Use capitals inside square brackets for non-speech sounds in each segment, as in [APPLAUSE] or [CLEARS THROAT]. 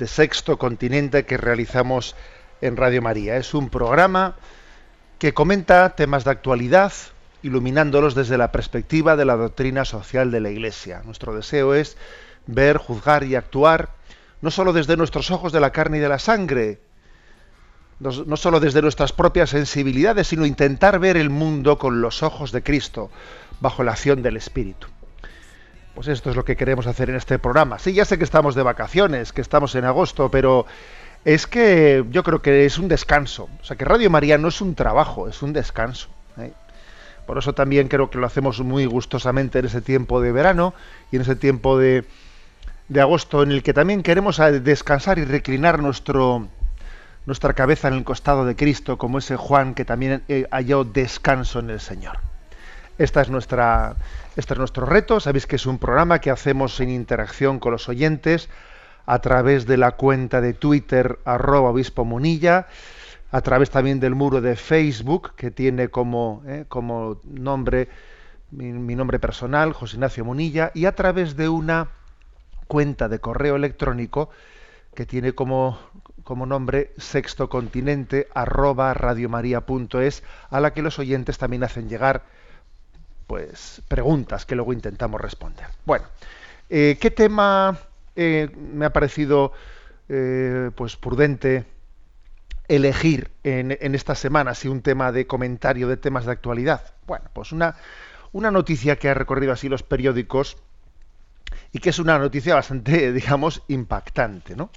de Sexto Continente que realizamos en Radio María. Es un programa que comenta temas de actualidad, iluminándolos desde la perspectiva de la doctrina social de la Iglesia. Nuestro deseo es ver, juzgar y actuar no sólo desde nuestros ojos de la carne y de la sangre, no, solo desde nuestras propias sensibilidades, sino intentar ver el mundo con los ojos de Cristo, bajo la acción del Espíritu. Pues esto es lo que queremos hacer en este programa. Sí, ya sé que estamos de vacaciones, que estamos en agosto, pero es que yo creo que es un descanso. O sea, que Radio María no es un trabajo, es un descanso. ¿eh? Por eso también creo que lo hacemos muy gustosamente en ese tiempo de verano y en ese tiempo de, de agosto, en el que también queremos descansar y reclinar nuestro, nuestra cabeza en el costado de Cristo, como ese Juan que también eh, halló descanso en el Señor. Esta es nuestra, este es nuestro reto. Sabéis que es un programa que hacemos en interacción con los oyentes a través de la cuenta de Twitter arroba obispo Munilla, a través también del muro de Facebook que tiene como, eh, como nombre mi, nombre personal, José Ignacio Munilla, y a través de una cuenta de correo electrónico que tiene como, como nombre sextocontinente arroba radiomaria.es, a la que los oyentes también hacen llegar pues preguntas que luego intentamos responder. Bueno, eh, ¿qué tema eh, me ha parecido eh, pues prudente elegir en, en esta semana, si un tema de comentario de temas de actualidad? Bueno, pues una, una noticia que ha recorrido así los periódicos y que es una noticia bastante, [LAUGHS] digamos, impactante, ¿no?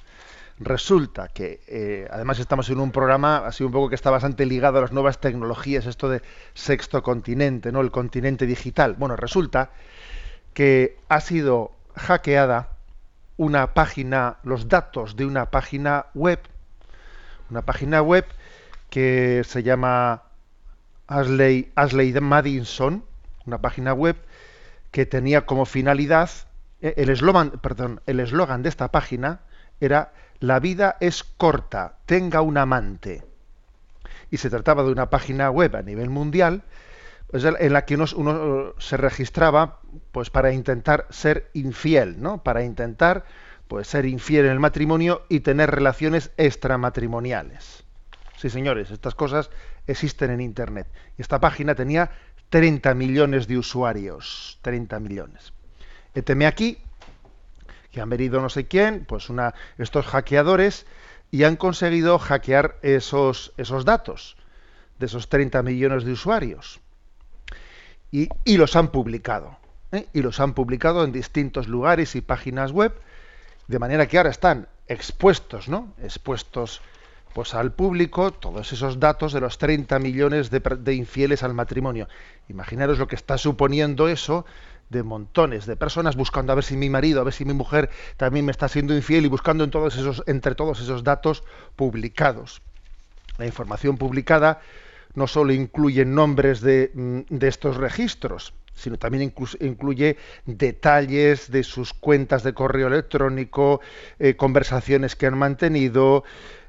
Resulta que, eh, además estamos en un programa así un poco que está bastante ligado a las nuevas tecnologías, esto de sexto continente, ¿no? El continente digital. Bueno, resulta que ha sido hackeada una página, los datos de una página web, una página web que se llama Ashley, Ashley Madison, una página web que tenía como finalidad eh, el eslogan, perdón, el eslogan de esta página era la vida es corta, tenga un amante. Y se trataba de una página web a nivel mundial pues, en la que uno, se registraba pues para intentar ser infiel, ¿no? Para intentar pues ser infiel en el matrimonio y tener relaciones extramatrimoniales. Sí, señores, estas cosas existen en internet. Y esta página tenía 30 millones de usuarios, 30 millones. Eteme aquí que han venido no sé quién, pues una, estos hackeadores, y han conseguido hackear esos, esos datos de esos 30 millones de usuarios. Y, y los han publicado. ¿eh? Y los han publicado en distintos lugares y páginas web, de manera que ahora están expuestos, ¿no? Expuestos pues al público todos esos datos de los 30 millones de, de infieles al matrimonio. Imaginaros lo que está suponiendo eso de montones de personas buscando a ver si mi marido, a ver si mi mujer también me está siendo infiel y buscando en todos esos, entre todos esos datos publicados. La información publicada no solo incluye nombres de, de estos registros, sino también incluye detalles de sus cuentas de correo electrónico, eh, conversaciones que han mantenido,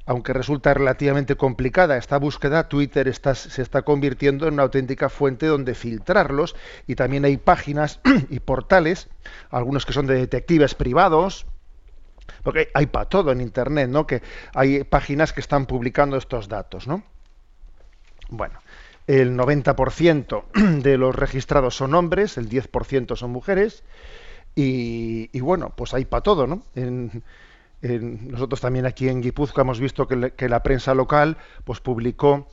aunque resulta relativamente complicada esta búsqueda, Twitter se está convirtiendo en una auténtica fuente donde filtrarlos y también hay páginas [CLEARS THROAT] y portales, algunos que son de detectives privados, porque hay para todo en Internet, ¿no? Que hay páginas que están publicando estos datos, ¿no? Bueno, el 90% [CLEARS THROAT] de los registrados son hombres, el 10% son mujeres, y, bueno, pues hay para todo, ¿no? Nosotros también aquí en Guipúzcoa hemos visto que, la prensa local pues publicó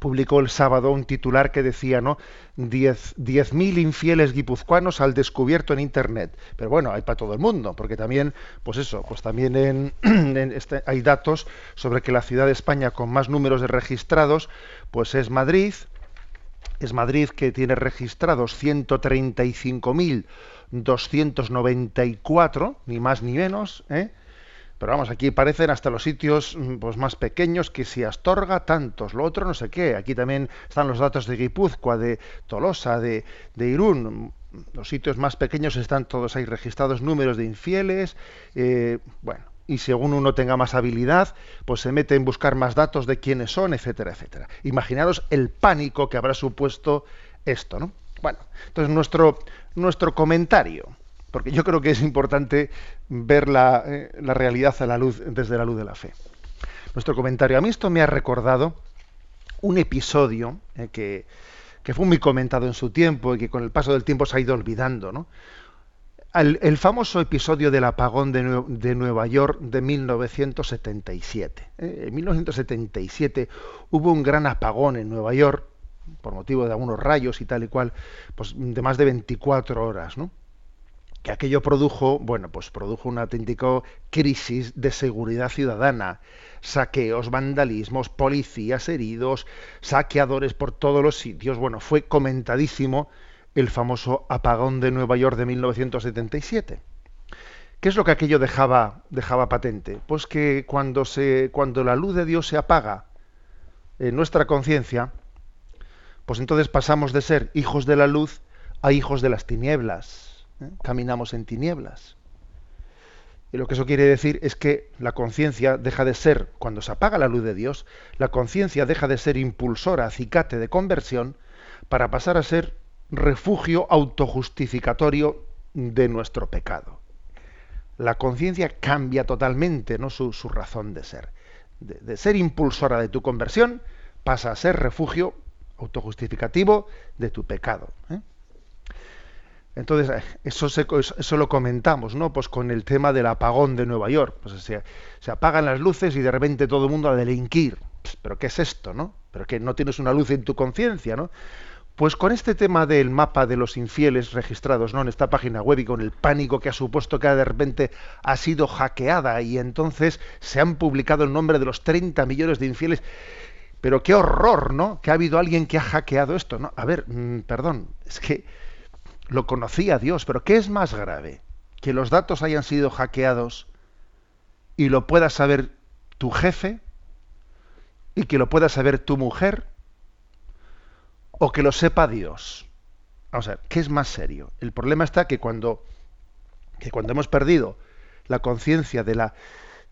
publicó el sábado un titular que decía no 10.000 mil infieles guipuzcoanos al descubierto en internet pero bueno hay para todo el mundo porque también pues eso pues también en, [CLEARS THROAT] en este, hay datos sobre que la ciudad de España con más números de registrados pues es Madrid es Madrid que tiene registrados 135.294 ni más ni menos ¿eh? Pero vamos, aquí parecen hasta los sitios mm, pues, más pequeños que si Astorga, tantos, lo otro no sé qué. Aquí también están los datos de Guipúzcoa, de Tolosa, de, de Irún. Los sitios más pequeños están todos ahí registrados, números de infieles. Eh, bueno, y según uno tenga más habilidad, pues se mete en buscar más datos de quiénes son, etcétera, etcétera. Imaginaros el pánico que habrá supuesto esto, ¿no? Bueno, entonces nuestro, nuestro comentario porque yo creo que es importante ver la, eh, realidad a la luz, desde la luz de la fe. Nuestro comentario. A mí esto me ha recordado un episodio eh, que, fue muy comentado en su tiempo y que con el paso del tiempo se ha ido olvidando. ¿no? El, famoso episodio del apagón de, Nueva York de 1977. ¿eh? En 1977 hubo un gran apagón en Nueva York por motivo de algunos rayos y tal y cual, pues de más de 24 horas, ¿no? Que aquello produjo, bueno, pues produjo una auténtica crisis de seguridad ciudadana, saqueos, vandalismos, policías heridos, saqueadores por todos los sitios. Bueno, fue comentadísimo el famoso apagón de Nueva York de 1977. ¿Qué es lo que aquello dejaba, dejaba patente? Pues que cuando, se, cuando la luz de Dios se apaga en nuestra conciencia, pues entonces pasamos de ser hijos de la luz a hijos de las tinieblas caminamos en tinieblas. Y lo que eso quiere decir es que la conciencia deja de ser, cuando se apaga la luz de Dios, la conciencia deja de ser impulsora, acicate de conversión, para pasar a ser refugio autojustificatorio de nuestro pecado. La conciencia cambia totalmente ¿no? su, razón de ser. De, ser impulsora de tu conversión, pasa a ser refugio autojustificativo de tu pecado. ¿eh? Entonces, eh, eso, eso lo comentamos, ¿no? Pues con el tema del apagón de Nueva York. Pues se, se apagan las luces y de repente todo el mundo a delinquir. ¿Pero qué es esto, no? ¿Pero que no tienes una luz en tu conciencia, no? Pues con este tema del mapa de los infieles registrados ¿no? en esta página web y con el pánico que ha supuesto que de repente ha sido hackeada y entonces se han publicado el nombre de los 30 millones de infieles. Pero qué horror, ¿no? Que ha habido alguien que ha hackeado esto, ¿no? A ver, mm, perdón, es que lo conocía Dios, pero ¿qué es más grave? ¿Que los datos hayan sido hackeados y lo pueda saber tu jefe? ¿Y que lo pueda saber tu mujer? ¿O que lo sepa Dios? Vamos a ver, ¿qué es más serio? El problema está que cuando, que cuando hemos perdido la conciencia de la,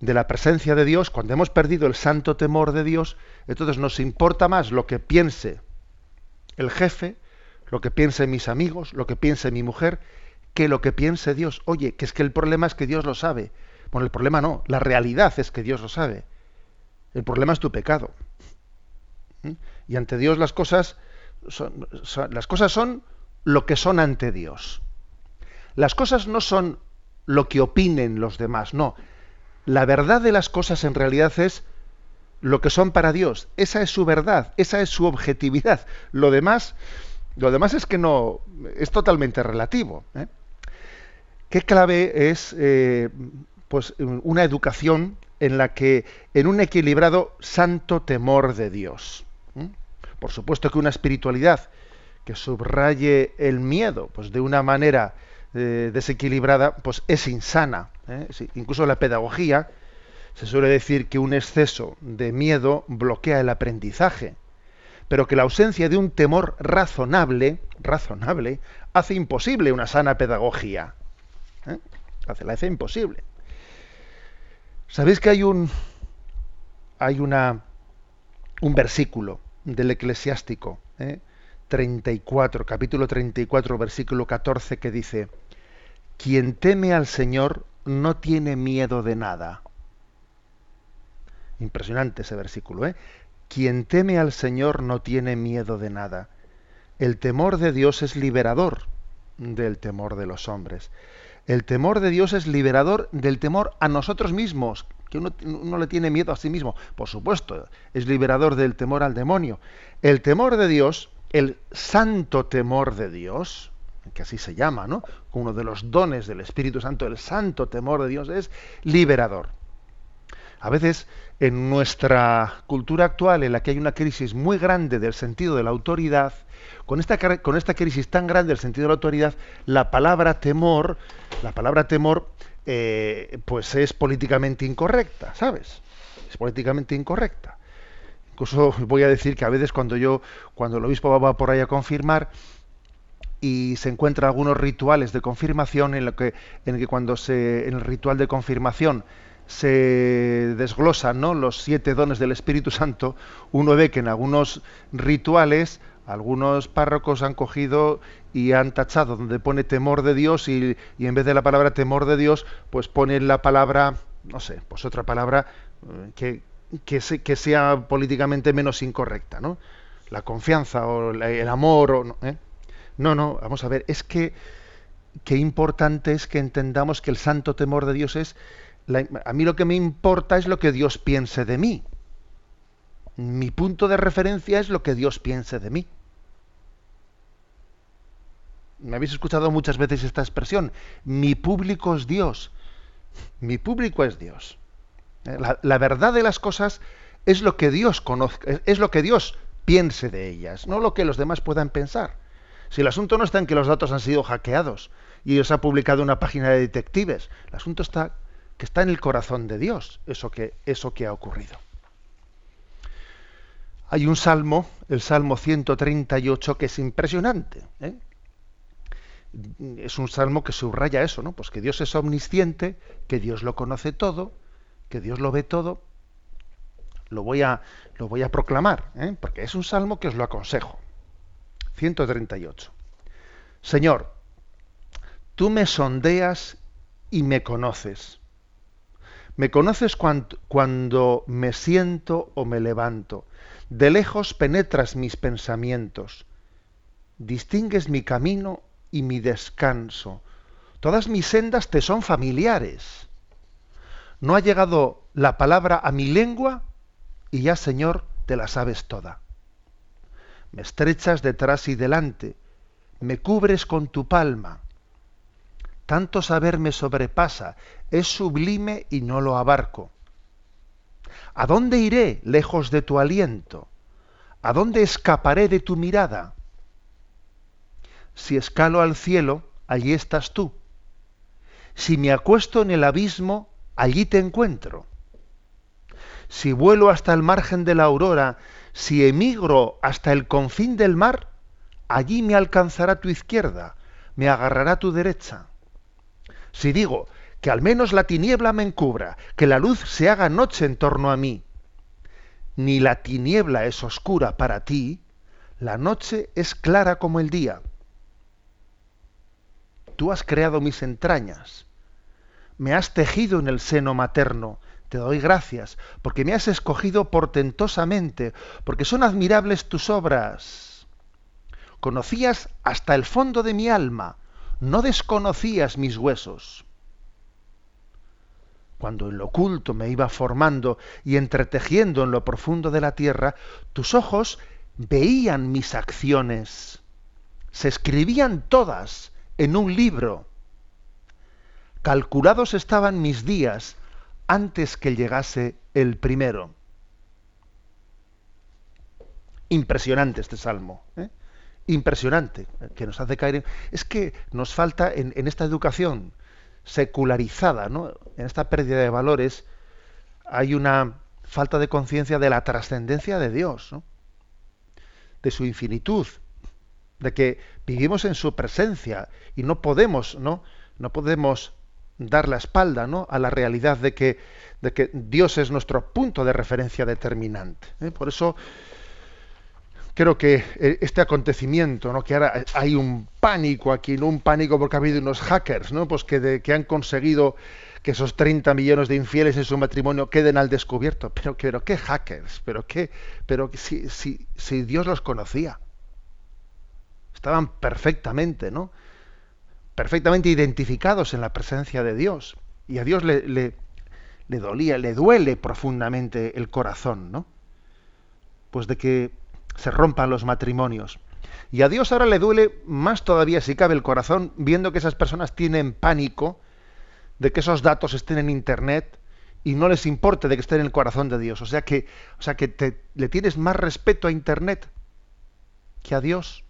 de la presencia de Dios, cuando hemos perdido el santo temor de Dios, entonces nos importa más lo que piense el jefe lo que piense mis amigos, lo que piense mi mujer, que lo que piense Dios. Oye, que es que el problema es que Dios lo sabe. Bueno, el problema no, la realidad es que Dios lo sabe. El problema es tu pecado. ¿Mm? Y ante Dios las cosas son, las cosas son lo que son ante Dios. Las cosas no son lo que opinen los demás, no. La verdad de las cosas en realidad es lo que son para Dios. Esa es su verdad, esa es su objetividad. Lo demás lo demás es que no, es totalmente relativo. ¿eh? ¿Qué clave es eh, pues una educación en la que, en un equilibrado santo temor de Dios? Por supuesto que una espiritualidad que subraye el miedo, pues de una manera eh, desequilibrada, pues es insana. incluso la pedagogía se suele decir que un exceso de miedo bloquea el aprendizaje pero que la ausencia de un temor razonable, razonable, hace imposible una sana pedagogía. ¿eh? Hace, la hace imposible. ¿Sabéis que hay un hay una un versículo del eclesiástico, 34, ¿eh? capítulo 34, versículo 14, que dice, quien teme al Señor no tiene miedo de nada. Impresionante ese versículo, ¿eh? Quien teme al Señor no tiene miedo de nada. El temor de Dios es liberador del temor de los hombres. El temor de Dios es liberador del temor a nosotros mismos, que uno, no le tiene miedo a sí mismo. Por supuesto, es liberador del temor al demonio. El temor de Dios, el santo temor de Dios, que así se llama, ¿no? Uno de los dones del Espíritu Santo, el santo temor de Dios es liberador. A veces en nuestra cultura actual, en la que hay una crisis muy grande del sentido de la autoridad, con esta, con esta crisis tan grande del sentido de la autoridad, la palabra temor, la palabra temor eh, pues es políticamente incorrecta, ¿sabes? Es políticamente incorrecta. Incluso voy a decir que a veces cuando yo, cuando el obispo va por ahí a confirmar, y se encuentra algunos rituales de confirmación en lo que en que cuando se en el ritual de confirmación se desglosan ¿no? los siete dones del Espíritu Santo, uno ve que en algunos rituales algunos párrocos han cogido y han tachado donde pone temor de Dios y, y en vez de la palabra temor de Dios, pues ponen la palabra, no sé, pues otra palabra eh, que, que, sea políticamente menos incorrecta, ¿no? La confianza o el amor, o, ¿eh? No, no, vamos a ver, es que qué importante es que entendamos que el santo temor de Dios es, a mí lo que me importa es lo que Dios piense de mí. Mi punto de referencia es lo que Dios piense de mí. Me habéis escuchado muchas veces esta expresión, mi público es Dios. Mi público es Dios. Eh, la, verdad de las cosas es lo que Dios conozca, es lo que Dios piense de ellas, no lo que los demás puedan pensar. Si el asunto no está en que los datos han sido hackeados y os ha publicado una página de detectives, el asunto está que está en el corazón de Dios, eso que, eso que ha ocurrido. Hay un salmo, el Salmo 138, que es impresionante. ¿eh? Es un salmo que subraya eso, ¿no? Pues que Dios es omnisciente, que Dios lo conoce todo, que Dios lo ve todo. Lo voy a, lo voy a proclamar, ¿eh? porque es un salmo que os lo aconsejo. 138. Señor, tú me sondeas y me conoces. Me conoces cuando, me siento o me levanto. De lejos penetras mis pensamientos. Distingues mi camino y mi descanso. Todas mis sendas te son familiares. No ha llegado la palabra a mi lengua y ya, Señor, te la sabes toda me estrechas detrás y delante, me cubres con tu palma. Tanto saber me sobrepasa, es sublime y no lo abarco. ¿A dónde iré lejos de tu aliento? ¿A dónde escaparé de tu mirada? Si escalo al cielo, allí estás tú. Si me acuesto en el abismo, allí te encuentro. Si vuelo hasta el margen de la aurora, si emigro hasta el confín del mar, allí me alcanzará tu izquierda, me agarrará tu derecha. Si digo que al menos la tiniebla me encubra, que la luz se haga noche en torno a mí, ni la tiniebla es oscura para ti, la noche es clara como el día. Tú has creado mis entrañas, me has tejido en el seno materno, te doy gracias, porque me has escogido portentosamente, porque son admirables tus obras. Conocías hasta el fondo de mi alma, no desconocías mis huesos. Cuando en lo oculto me iba formando y entretejiendo en lo profundo de la tierra, tus ojos veían mis acciones, se escribían todas en un libro. Calculados estaban mis días, antes que llegase el primero. Impresionante este salmo. ¿eh? Impresionante, que nos hace caer en... Es que nos falta en, esta educación secularizada, ¿no? en esta pérdida de valores, hay una falta de conciencia de la trascendencia de Dios, de su infinitud, de que vivimos en su presencia y no podemos, ¿no? No podemos dar la espalda ¿no? a la realidad de que, de que Dios es nuestro punto de referencia determinante. ¿eh? Por eso creo que eh, este acontecimiento, ¿no? que ahora hay un pánico aquí, ¿no? un pánico porque ha habido unos hackers ¿no? pues que, que han conseguido que esos 30 millones de infieles en su matrimonio queden al descubierto. Pero, pero qué hackers, pero qué, pero si, si, si Dios los conocía. Estaban perfectamente, ¿no? perfectamente identificados en la presencia de Dios. Y a Dios le, le, dolía, le duele profundamente el corazón, ¿no? Pues de que se rompan los matrimonios. Y a Dios ahora le duele más todavía, si cabe, el corazón, viendo que esas personas tienen pánico de que esos datos estén en Internet y no les importe de que estén en el corazón de Dios. O sea que, o sea que te, le tienes más respeto a Internet que a Dios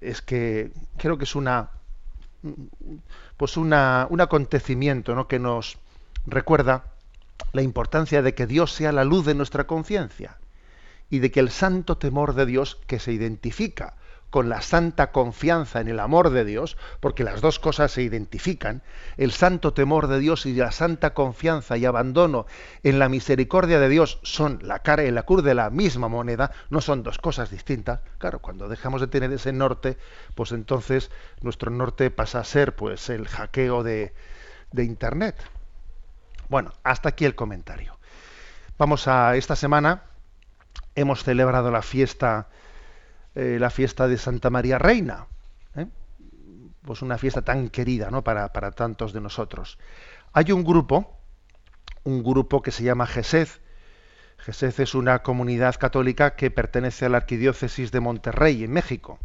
es que creo que es una pues una, un acontecimiento ¿no? que nos recuerda la importancia de que Dios sea la luz de nuestra conciencia y de que el santo temor de Dios que se identifica con la santa confianza en el amor de Dios, porque las dos cosas se identifican, el santo temor de Dios y la santa confianza y abandono en la misericordia de Dios son la cara y la cruz de la misma moneda, no son dos cosas distintas. Claro, cuando dejamos de tener ese norte, pues entonces nuestro norte pasa a ser pues el hackeo de, de internet. Bueno, hasta aquí el comentario. Vamos a esta semana hemos celebrado la fiesta eh, la fiesta de Santa María Reina. ¿eh? Pues una fiesta tan querida ¿no? para, para, tantos de nosotros. Hay un grupo, un grupo que se llama GESEZ. GESEZ es una comunidad católica que pertenece a la Arquidiócesis de Monterrey, en México.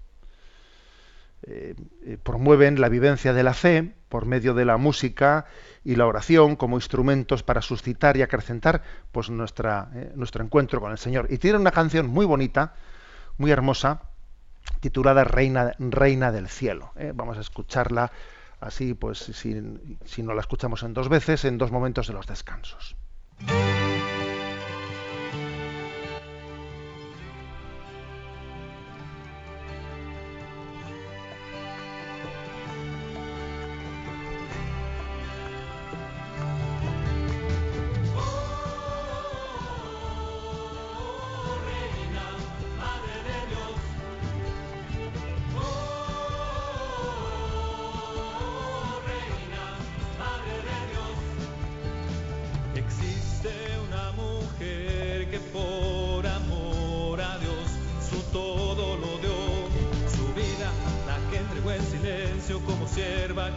Eh, promueven la vivencia de la fe por medio de la música y la oración como instrumentos para suscitar y acrecentar pues nuestra, nuestro encuentro con el Señor. Y tienen una canción muy bonita muy hermosa titulada Reina, Reina del Cielo. ¿eh? Vamos a escucharla así, pues si, si no la escuchamos en dos veces, en dos momentos de los descansos.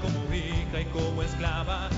como hija y como esclava.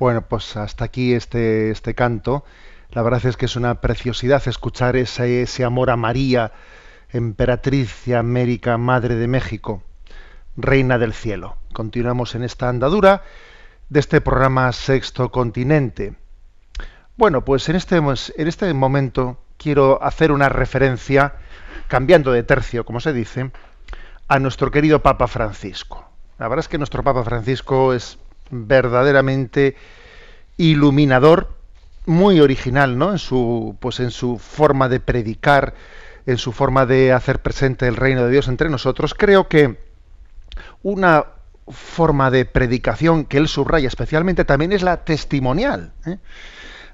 Bueno, pues hasta aquí este, este canto. La verdad es que es una preciosidad escuchar ese, ese amor a María, emperatriz de América, Madre de México, Reina del Cielo. Continuamos en esta andadura de este programa Sexto Continente. Bueno, pues en este, en este momento quiero hacer una referencia, cambiando de tercio, como se dice, a nuestro querido Papa Francisco. La verdad es que nuestro Papa Francisco es verdaderamente iluminador, muy original, ¿no? En su, pues en su forma de predicar, en su forma de hacer presente el reino de Dios entre nosotros. Creo que una forma de predicación que él subraya especialmente también es la testimonial. ¿eh?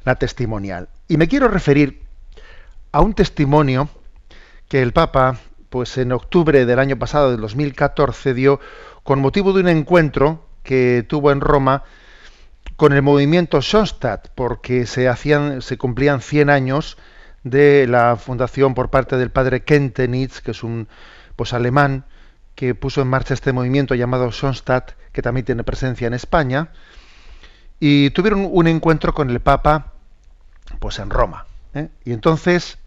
La testimonial. Y me quiero referir a un testimonio que el Papa, pues en octubre del año pasado, del 2014, dio con motivo de un encuentro que tuvo en Roma con el movimiento Schoenstatt, porque se, hacían, se cumplían 100 años de la fundación por parte del padre Kentenitz, que es un pues alemán que puso en marcha este movimiento llamado Sonstadt, que también tiene presencia en España, y tuvieron un encuentro con el Papa pues en Roma. ¿eh? Y entonces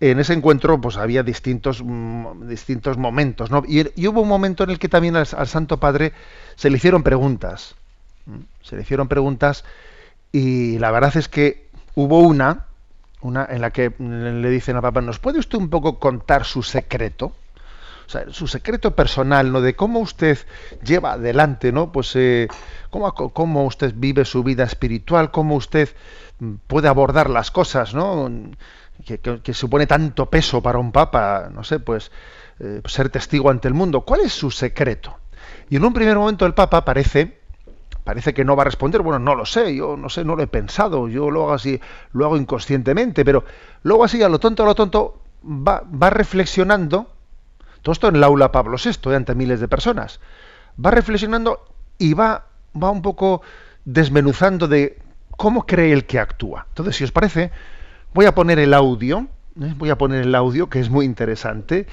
en ese encuentro pues había distintos, mm, distintos momentos, ¿no? Y, hubo un momento en el que también al, Santo Padre se le hicieron preguntas. Se le hicieron preguntas y la verdad es que hubo una, una en la que le dicen al Papa, ¿nos puede usted un poco contar su secreto? O sea, su secreto personal, ¿no? De cómo usted lleva adelante, ¿no? Pues eh, cómo, cómo usted vive su vida espiritual, cómo usted puede abordar las cosas, ¿no? Que, supone tanto peso para un papa, no sé, pues eh, ser testigo ante el mundo. ¿Cuál es su secreto? Y en un primer momento el papa parece, parece que no va a responder, bueno, no lo sé, yo no sé, no lo he pensado, yo lo hago así, lo hago inconscientemente, pero luego así a lo tonto, a lo tonto, va, va reflexionando, todo esto en el aula Pablo VI, ante miles de personas, va reflexionando y va, va un poco desmenuzando de cómo cree el que actúa. Entonces, si os parece, Voy a poner el audio, ¿eh? voy a poner el audio que es muy interesante,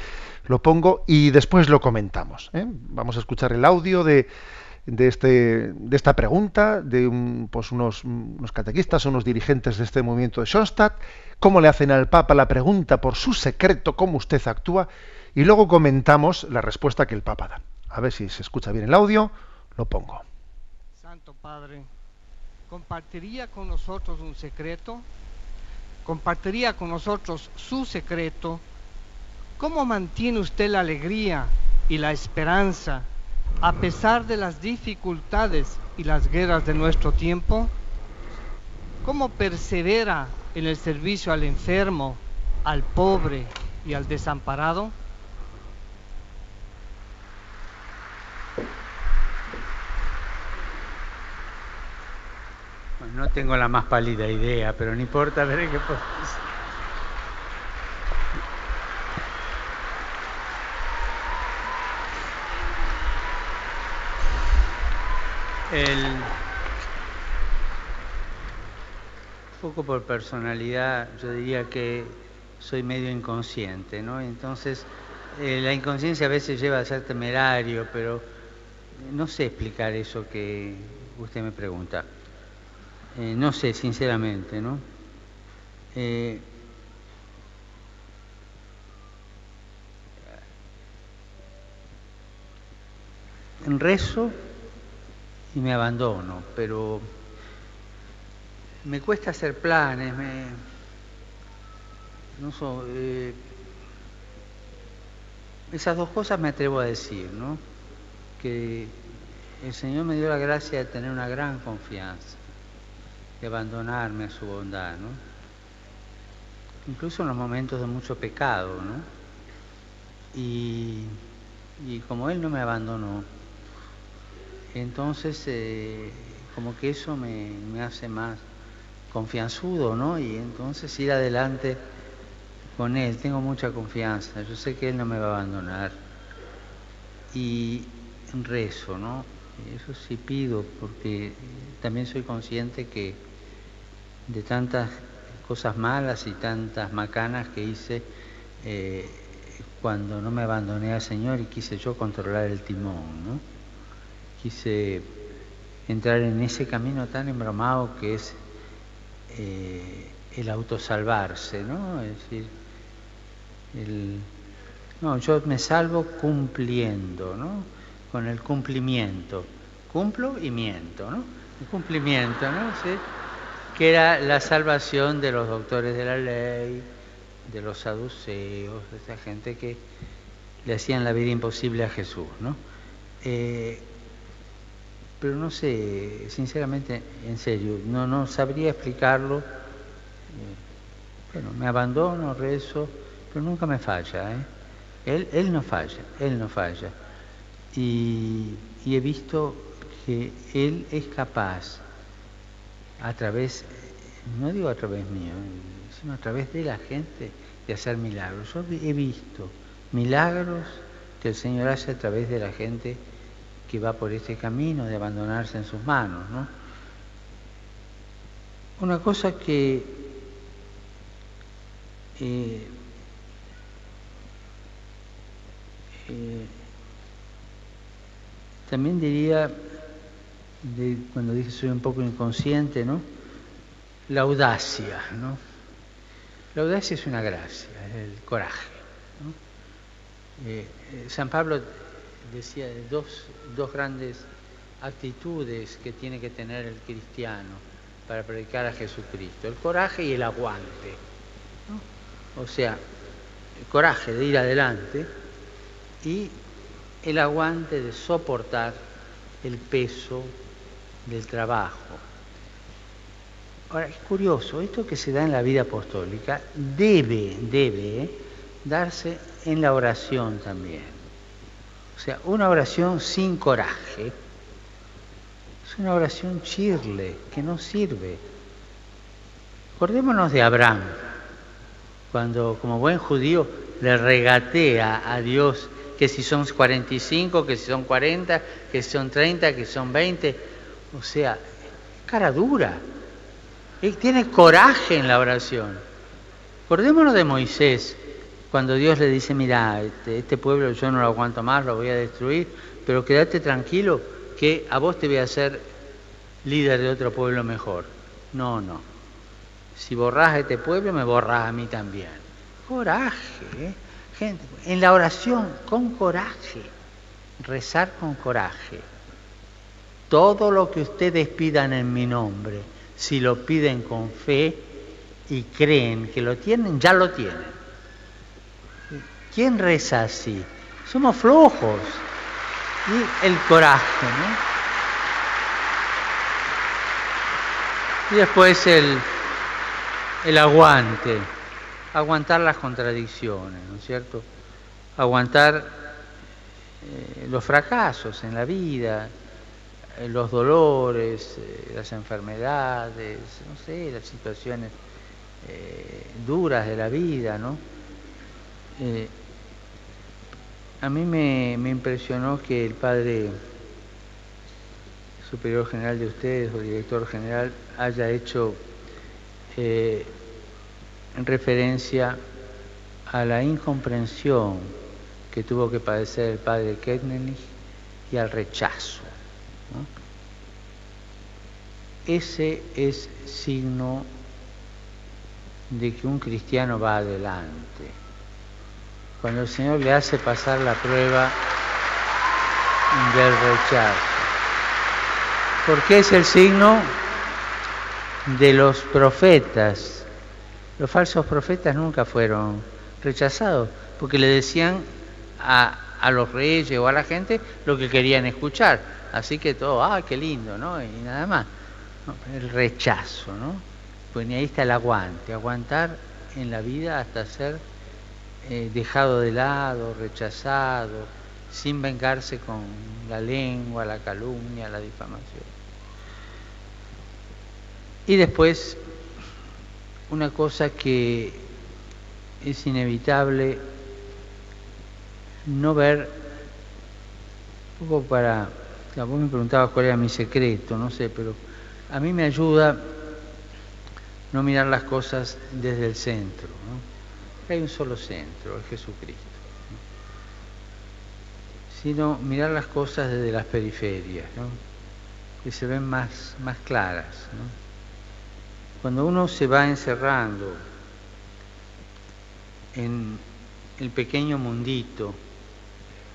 lo pongo y después lo comentamos. ¿eh? Vamos a escuchar el audio de, de, este, de esta pregunta de pues unos, unos, catequistas, unos dirigentes de este movimiento de Schoenstatt, cómo le hacen al Papa la pregunta por su secreto, cómo usted actúa, y luego comentamos la respuesta que el Papa da. A ver si se escucha bien el audio, lo pongo. Santo Padre, ¿compartiría con nosotros un secreto? Compartiría con nosotros su secreto, ¿cómo mantiene usted la alegría y la esperanza a pesar de las dificultades y las guerras de nuestro tiempo? ¿Cómo persevera en el servicio al enfermo, al pobre y al desamparado? No tengo la más pálida idea, pero no importa, veré qué puedo El, poco por personalidad, yo diría que soy medio inconsciente, ¿no? Entonces, eh, la inconsciencia a veces lleva a ser temerario, pero no sé explicar eso que usted me pregunta. Eh, no sé, sinceramente, ¿no? Eh, rezo y me abandono, pero me cuesta hacer planes, no eh, esas dos cosas me atrevo a decir, ¿no? Que el Señor me dio la gracia de tener una gran confianza abandonarme a su bondad, ¿no? Incluso en los momentos de mucho pecado, ¿no? Y, como Él no me abandonó, entonces eh, como que eso me, me, hace más confianzudo, ¿no? Y entonces ir adelante con Él, tengo mucha confianza, yo sé que Él no me va a abandonar. Y rezo, ¿no? Eso sí pido, porque también soy consciente que de tantas cosas malas y tantas macanas que hice eh, cuando no me abandoné al Señor y quise yo controlar el timón, ¿no? Quise entrar en ese camino tan embromado que es eh, el autosalvarse, ¿no? Es decir, el, no, yo me salvo cumpliendo, ¿no? Con el cumplimiento. Cumplo y miento, ¿no? El cumplimiento, ¿no? Que era la salvación de los doctores de la ley, de los saduceos, de esa gente que le hacían la vida imposible a Jesús, ¿no? Eh, pero no sé, sinceramente, en serio, no, no sabría explicarlo. Eh, bueno, me abandono, rezo, pero nunca me falla, ¿eh? Él, no falla, él no falla. Y, y he visto que él es capaz a través, no digo a través mío, sino a través de la gente de hacer milagros. Yo he visto milagros que el Señor hace a través de la gente que va por este camino de abandonarse en sus manos. ¿no? Una cosa que Eh, eh, también diría, cuando dije soy un poco inconsciente, ¿no? La audacia, ¿no? La audacia es una gracia, el coraje. Eh, San Pablo decía dos, dos grandes actitudes que tiene que tener el cristiano para predicar a Jesucristo, el coraje y el aguante. O sea, el coraje de ir adelante y el aguante de soportar el peso del trabajo. Ahora, es curioso, esto que se da en la vida apostólica debe, debe darse en la oración también. O sea, una oración sin coraje es una oración chirle, que no sirve. Acordémonos de Abraham, cuando como buen judío le regatea a Dios que si son 45, que si son 40, que si son 30, que son 20. O sea, cara dura. Él tiene coraje en la oración. Acordémonos de Moisés, cuando Dios le dice, mira, este, este, pueblo yo no lo aguanto más, lo voy a destruir, pero quédate tranquilo que a vos te voy a hacer líder de otro pueblo mejor. No, no. Si borrás a este pueblo, me borrás a mí también. Coraje, ¿eh? gente, en la oración, con coraje, rezar con coraje. Todo lo que ustedes pidan en mi nombre, si lo piden con fe y creen que lo tienen, ya lo tienen. ¿Quién reza así? Somos flojos. Y el coraje, ¿no? Y después el, el aguante, aguantar las contradicciones, ¿no es cierto? Aguantar eh, los fracasos en la vida, los dolores, eh, las enfermedades, no sé, las situaciones duras de la vida, ¿no? A mí me, impresionó que el padre superior general de ustedes o director general haya hecho eh, referencia a la incomprensión que tuvo que padecer el padre Ketnenich y al rechazo. Ese es signo de que un cristiano va adelante cuando el Señor le hace pasar la prueba del rechazo. Porque es el signo de los profetas. Los falsos profetas nunca fueron rechazados, porque le decían a, los reyes o a la gente lo que querían escuchar. Así que todo, ah, qué lindo, ¿no? Y nada más. el rechazo, ¿no? Pues ni ahí está el aguante, aguantar en la vida hasta ser eh, dejado de lado, rechazado, sin vengarse con la lengua, la calumnia, la difamación. Y después, una cosa que es inevitable, no ver, un poco para, vos me preguntabas cuál era mi secreto, no sé, pero a mí me ayuda no mirar las cosas desde el centro. ¿no? hay un solo centro, el Jesucristo. Sino mirar las cosas desde las periferias, que se ven más, más claras. Cuando uno se va encerrando en el pequeño mundito,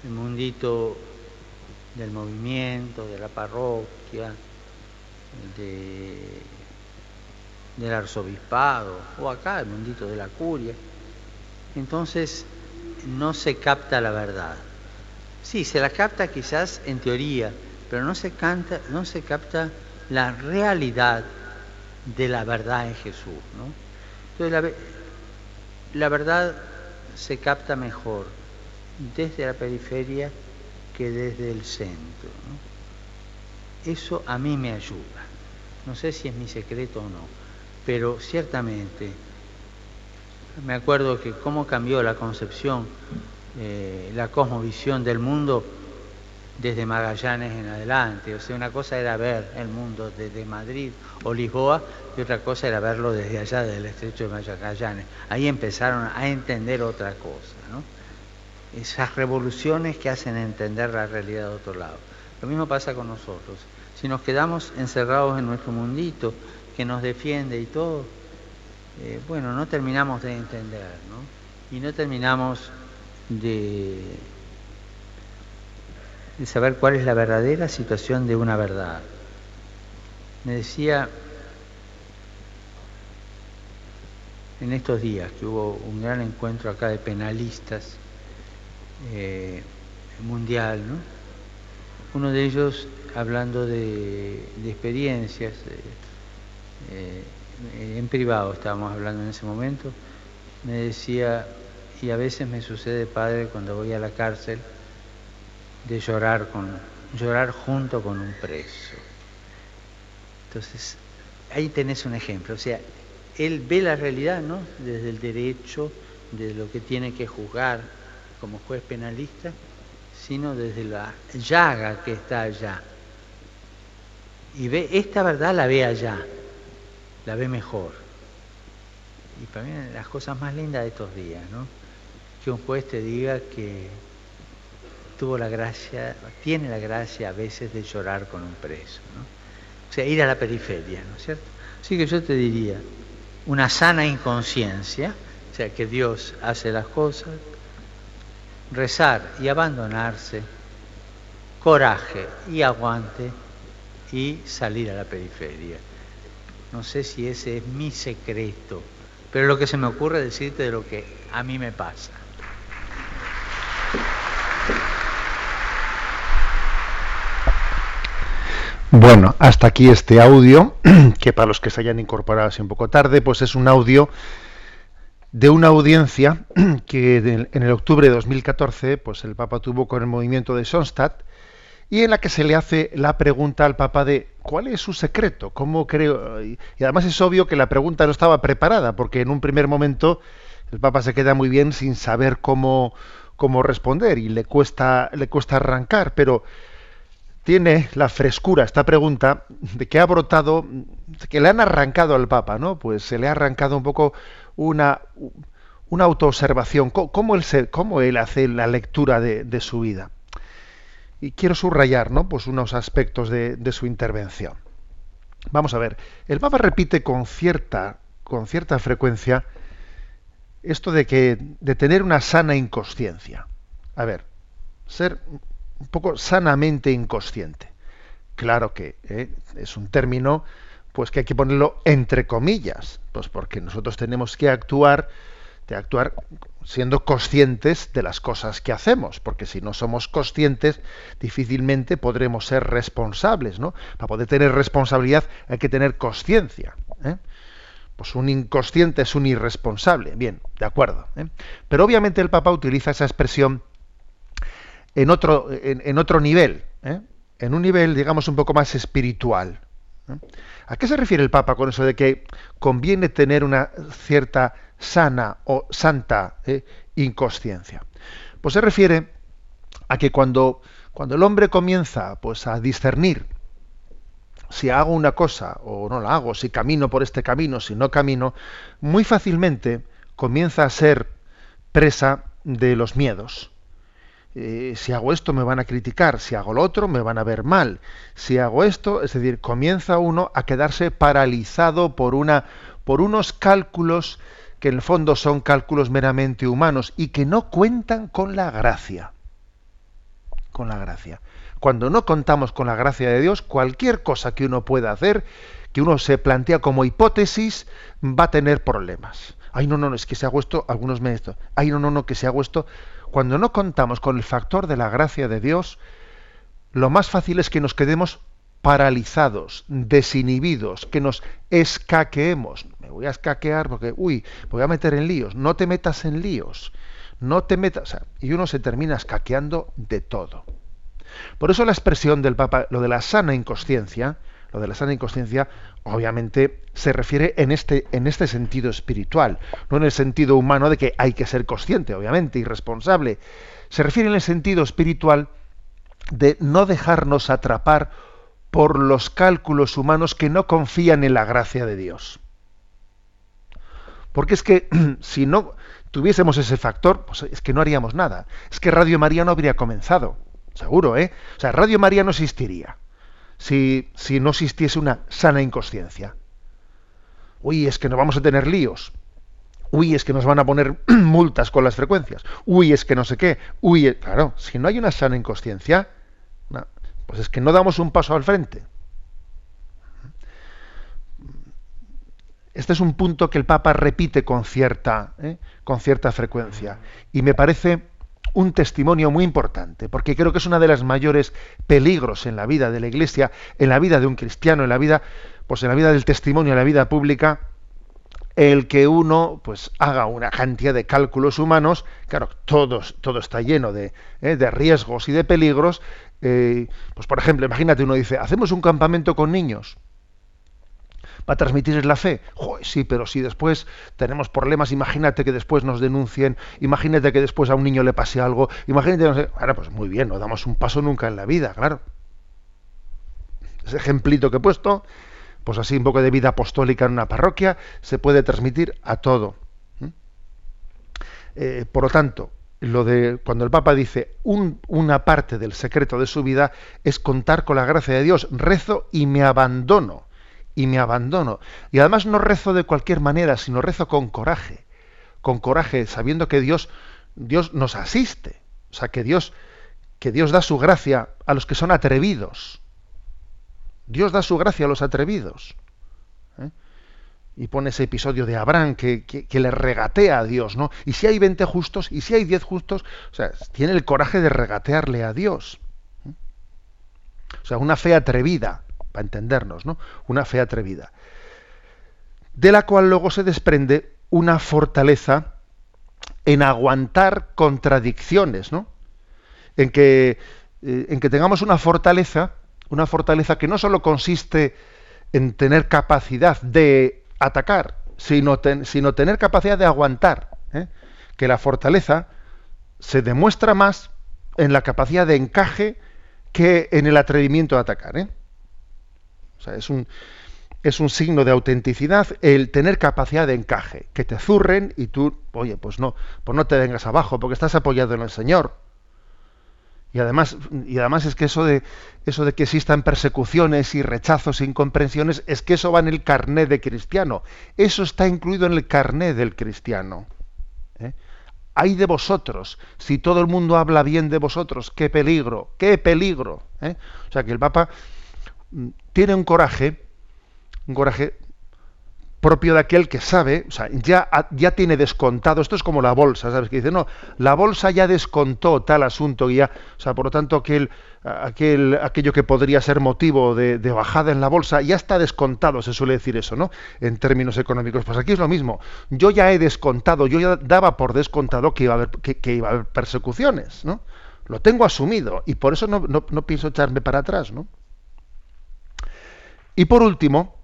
el mundito del movimiento, de la parroquia, del arzobispado, o acá el mundito de la curia, entonces no se capta la verdad. Sí, se la capta quizás en teoría, pero no se, no se capta la realidad de la verdad en Jesús. Entonces la, verdad se capta mejor desde la periferia que desde el centro. Eso a mí me ayuda. No sé si es mi secreto o no, pero ciertamente me acuerdo que cómo cambió la concepción, eh, la cosmovisión del mundo desde Magallanes en adelante. O sea, una cosa era ver el mundo desde Madrid o Lisboa y otra cosa era verlo desde allá, del estrecho de Magallanes. Ahí empezaron a entender otra cosa, ¿no? Esas revoluciones que hacen entender la realidad de otro lado. Lo mismo pasa con nosotros. Si nos quedamos encerrados en nuestro mundito que nos defiende y todo, eh, bueno, no terminamos de entender, ¿no? Y no terminamos de de saber cuál es la verdadera situación de una verdad. Me decía en estos días que hubo un gran encuentro acá de penalistas eh, mundial, ¿no? Uno de ellos hablando de, experiencias, eh, eh, en privado estábamos hablando en ese momento, me decía, y a veces me sucede, padre, cuando voy a la cárcel, de llorar, con, llorar junto con un preso. Entonces, ahí tenés un ejemplo. O sea, él ve la realidad, ¿no? Desde el derecho, de lo que tiene que juzgar como juez penalista, sino desde la llaga que está allá. Y ve, esta verdad la ve allá, la ve mejor. Y para mí las cosas más lindas de estos días, ¿no? Que un juez te diga que tuvo la gracia, tiene la gracia a veces de llorar con un preso, ¿no? O sea, ir a la periferia, ¿no es cierto? Así que yo te diría, una sana inconsciencia, o sea, que Dios hace las cosas, rezar y abandonarse, coraje y aguante y salir a la periferia. No sé si ese es mi secreto, pero lo que se me ocurre decirte de lo que a mí me pasa. Bueno, hasta aquí este audio, [CLEARS THROAT] que para los que se hayan incorporado así un poco tarde, pues es un audio de una audiencia [CLEARS THROAT] que en el octubre de 2014, pues el Papa tuvo con el movimiento de Sonstadt y en la que se le hace la pregunta al Papa de cuál es su secreto, cómo creo y además es obvio que la pregunta no estaba preparada porque en un primer momento el Papa se queda muy bien sin saber cómo cómo responder y le cuesta le cuesta arrancar, pero tiene la frescura esta pregunta de que ha brotado, que le han arrancado al Papa, ¿no? Pues se le ha arrancado un poco una, una autoobservación, cómo él, se, cómo él hace la lectura de, su vida. Y quiero subrayar, ¿no? Pues unos aspectos de, de su intervención. Vamos a ver, el Papa repite con cierta, con cierta frecuencia esto de que de tener una sana inconsciencia. A ver, ser un poco sanamente inconsciente. Claro que ¿eh? es un término pues que hay que ponerlo entre comillas, pues porque nosotros tenemos que actuar, de actuar siendo conscientes de las cosas que hacemos, porque si no somos conscientes, difícilmente podremos ser responsables, ¿no? Para poder tener responsabilidad hay que tener conciencia. ¿eh? Pues un inconsciente es un irresponsable. Bien, de acuerdo. ¿eh? Pero obviamente el Papa utiliza esa expresión en otro, en, otro nivel, ¿eh? en un nivel, digamos, un poco más espiritual. ¿A qué se refiere el Papa con eso de que conviene tener una cierta sana o santa ¿eh? inconsciencia? Pues se refiere a que cuando, cuando el hombre comienza pues, a discernir si hago una cosa o no la hago, si camino por este camino, si no camino, muy fácilmente comienza a ser presa de los miedos. Eh, si hago esto me van a criticar, si hago lo otro me van a ver mal, si hago esto, es decir, comienza uno a quedarse paralizado por, una, por unos cálculos que en el fondo son cálculos meramente humanos y que no cuentan con la gracia. Con la gracia. Cuando no contamos con la gracia de Dios, cualquier cosa que uno pueda hacer, que uno se plantea como hipótesis, va a tener problemas. Ay, no, no, es que si hago esto, algunos me esto. Ay, no, no, no, que si hago esto, cuando no contamos con el factor de la gracia de Dios, lo más fácil es que nos quedemos paralizados, desinhibidos, que nos escaqueemos. Me voy a escaquear porque, uy, me voy a meter en líos. No te metas en líos. No te metas. y uno se termina escaqueando de todo. Por eso la expresión del Papa, lo de la sana inconsciencia, lo de la sana inconsciencia, obviamente se refiere en este, en este sentido espiritual, no en el sentido humano de que hay que ser consciente, obviamente, y responsable. Se refiere en el sentido espiritual de no dejarnos atrapar por los cálculos humanos que no confían en la gracia de Dios. Porque es que [CLEARS THROAT] si no tuviésemos ese factor, pues es que no haríamos nada. Es que Radio María no habría comenzado, seguro, ¿eh? O sea, Radio María no existiría si, no existiese una sana inconsciencia. Uy, es que no vamos a tener líos. Uy, es que nos van a poner [CLEARS THROAT] multas con las frecuencias. Uy, es que no sé qué. Uy, eh, claro, si no hay una sana inconsciencia, pues es que no damos un paso al frente. Este es un punto que el Papa repite con cierta, ¿eh? con cierta frecuencia. Y me parece un testimonio muy importante, porque creo que es uno de los mayores peligros en la vida de la Iglesia, en la vida de un cristiano, en la vida, pues en la vida del testimonio, en la vida pública, el que uno pues haga una cantidad de cálculos humanos, claro, todos, todo está lleno de, ¿eh? de riesgos y de peligros. Eh, pues por ejemplo, imagínate, uno dice, hacemos un campamento con niños va a transmitir la fe. sí, pero si después tenemos problemas, imagínate que después nos denuncien, imagínate que después a un niño le pase algo, imagínate, no sé, ahora pues muy bien, no damos un paso nunca en la vida, claro. Ese ejemplito que he puesto, pues así un poco de vida apostólica en una parroquia, se puede transmitir a todo. Eh, por lo tanto, lo de cuando el Papa dice una parte del secreto de su vida es contar con la gracia de Dios, rezo y me abandono y me abandono. Y además no rezo de cualquier manera, sino rezo con coraje, con coraje, sabiendo que Dios, Dios nos asiste, o sea, que Dios, que Dios da su gracia a los que son atrevidos. Dios da su gracia a los atrevidos. ¿eh? Y pone ese episodio de Abraham que, que, le regatea a Dios, ¿no? Y si hay 20 justos, y si hay 10 justos, o sea, tiene el coraje de regatearle a Dios. ¿eh? O sea, una fe atrevida, para entendernos, ¿no? Una fe atrevida. De la cual luego se desprende una fortaleza en aguantar contradicciones, ¿no? En que, eh, en que tengamos una fortaleza, una fortaleza que no solo consiste en tener capacidad de atacar, sino, tener capacidad de aguantar. ¿eh? Que la fortaleza se demuestra más en la capacidad de encaje que en el atrevimiento a atacar. ¿eh? O sea, es un, es un signo de autenticidad el tener capacidad de encaje, que te zurren y tú, oye, pues no, pues no te vengas abajo porque estás apoyado en el Señor. Y además, y además es que eso de, eso de que existan persecuciones y rechazos e incomprensiones, es que eso va en el carné de cristiano. Eso está incluido en el carné del cristiano. ¿eh? Hay de vosotros, si todo el mundo habla bien de vosotros, qué peligro, qué peligro. ¿eh? O sea que el Papa tiene un coraje, un coraje propio de aquel que sabe, o sea, ya, ya tiene descontado, esto es como la bolsa, ¿sabes? Que dice, no, la bolsa ya descontó tal asunto y ya, o sea, por lo tanto, aquel, aquel, aquello que podría ser motivo de, bajada en la bolsa ya está descontado, se suele decir eso, ¿no? En términos económicos. Pues aquí es lo mismo, yo ya he descontado, yo ya daba por descontado que iba a haber, que, iba a haber persecuciones, ¿no? Lo tengo asumido y por eso no, no, no pienso echarme para atrás, ¿no? Y por último,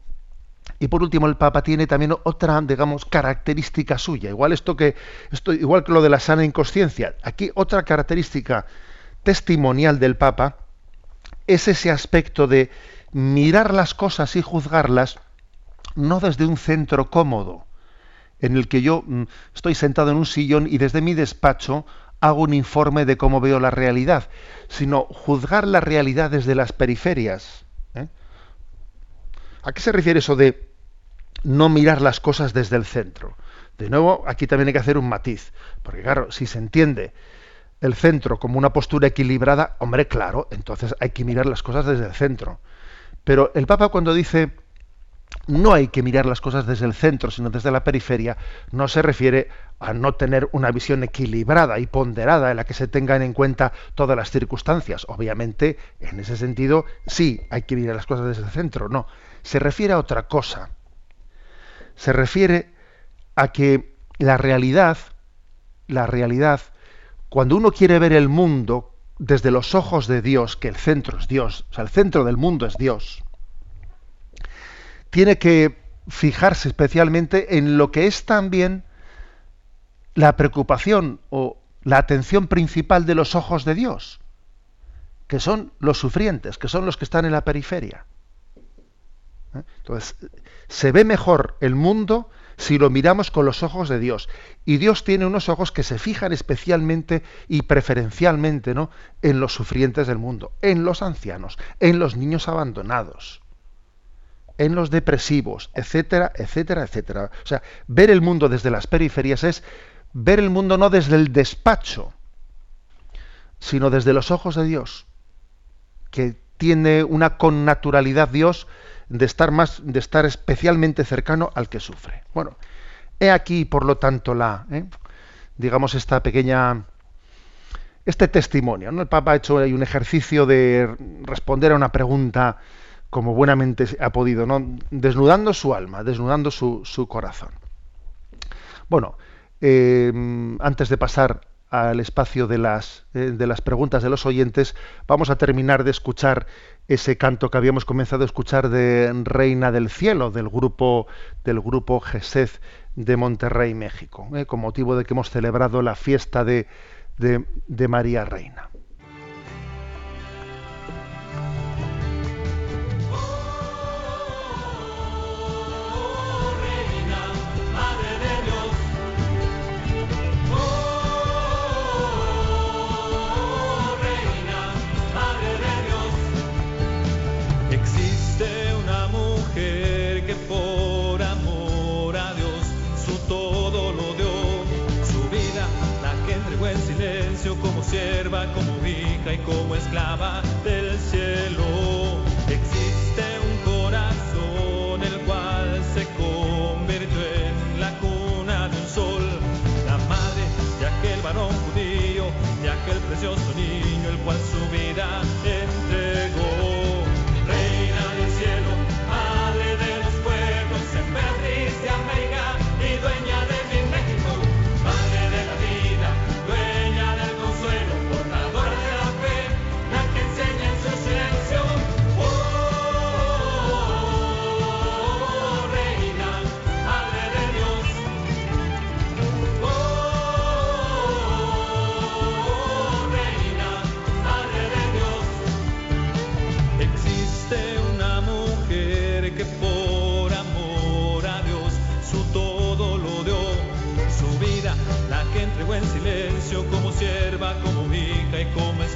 y por último, el Papa tiene también otra, digamos, característica suya. Igual esto que, esto, igual que lo de la sana inconsciencia. Aquí otra característica testimonial del Papa es ese aspecto de mirar las cosas y juzgarlas no desde un centro cómodo, en el que yo mm, estoy sentado en un sillón y desde mi despacho hago un informe de cómo veo la realidad, sino juzgar la realidad desde las periferias ¿A qué se refiere eso de no mirar las cosas desde el centro? De nuevo, aquí también hay que hacer un matiz, porque claro, si se entiende el centro como una postura equilibrada, hombre, claro, entonces hay que mirar las cosas desde el centro. Pero el Papa cuando dice no hay que mirar las cosas desde el centro, sino desde la periferia, no se refiere a no tener una visión equilibrada y ponderada en la que se tengan en cuenta todas las circunstancias. Obviamente, en ese sentido, sí, hay que mirar las cosas desde el centro, no se refiere a otra cosa. Se refiere a que la realidad, la realidad, cuando uno quiere ver el mundo desde los ojos de Dios, que el centro es Dios, o sea, el centro del mundo es Dios, tiene que fijarse especialmente en lo que es también la preocupación o la atención principal de los ojos de Dios, que son los sufrientes, que son los que están en la periferia. ¿Eh? Entonces, se ve mejor el mundo si lo miramos con los ojos de Dios. Y Dios tiene unos ojos que se fijan especialmente y preferencialmente ¿no? en los sufrientes del mundo, en los ancianos, en los niños abandonados, en los depresivos, etcétera, etcétera, etcétera. O sea, ver el mundo desde las periferias es ver el mundo no desde el despacho, sino desde los ojos de Dios, que tiene una connaturalidad Dios de estar más, de estar especialmente cercano al que sufre. Bueno, he aquí, por lo tanto, la, ¿eh? digamos, esta pequeña, este testimonio. ¿no? El Papa ha hecho un ejercicio de responder a una pregunta como buenamente ha podido, ¿no? desnudando su alma, desnudando su, su corazón. Bueno, eh, antes de pasar al espacio de las, eh, de las preguntas de los oyentes, vamos a terminar de escuchar ese canto que habíamos comenzado a escuchar de Reina del Cielo, del grupo, del grupo de Monterrey, México, eh, con motivo de que hemos celebrado la fiesta de, de María Reina. Y como esclava del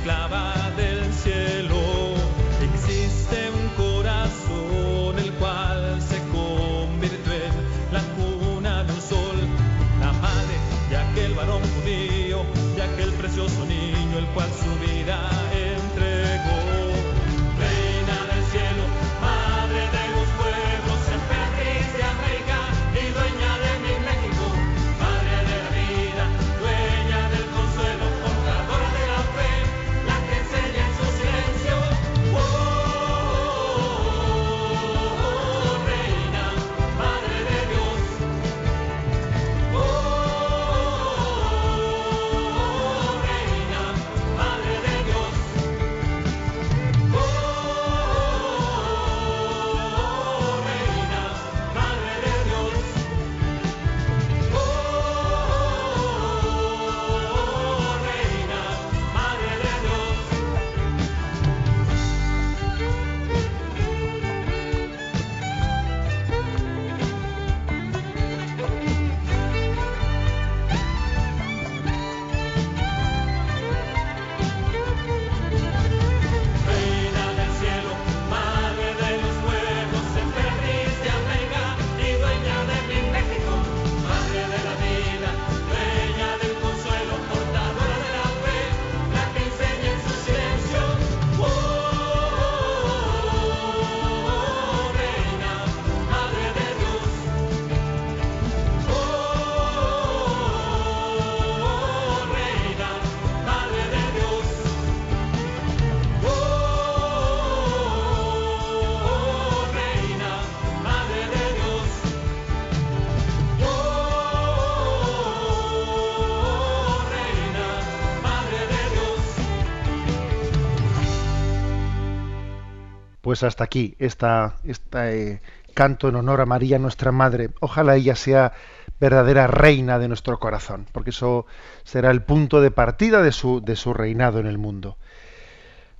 esclava. Pues hasta aquí este canto en honor a María, nuestra Madre. Ojalá ella sea verdadera reina de nuestro corazón, porque eso será el punto de partida de su, de su reinado en el mundo.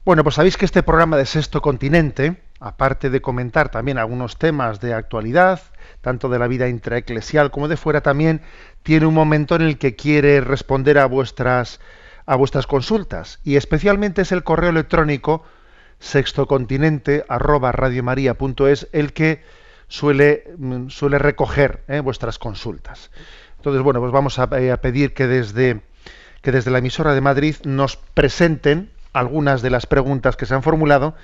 Bueno, pues sabéis que este programa de Sexto Continente, aparte de comentar también algunos temas de actualidad, tanto de la vida intraeclesial como de fuera, también tiene un momento en el que quiere responder a vuestras a vuestras consultas y especialmente es el correo electrónico sextocontinente arroba el que suele, mm, suele recoger eh, vuestras consultas. Entonces, bueno, pues vamos a, eh, a, pedir que desde, que desde la emisora de Madrid nos presenten algunas de las preguntas que se han formulado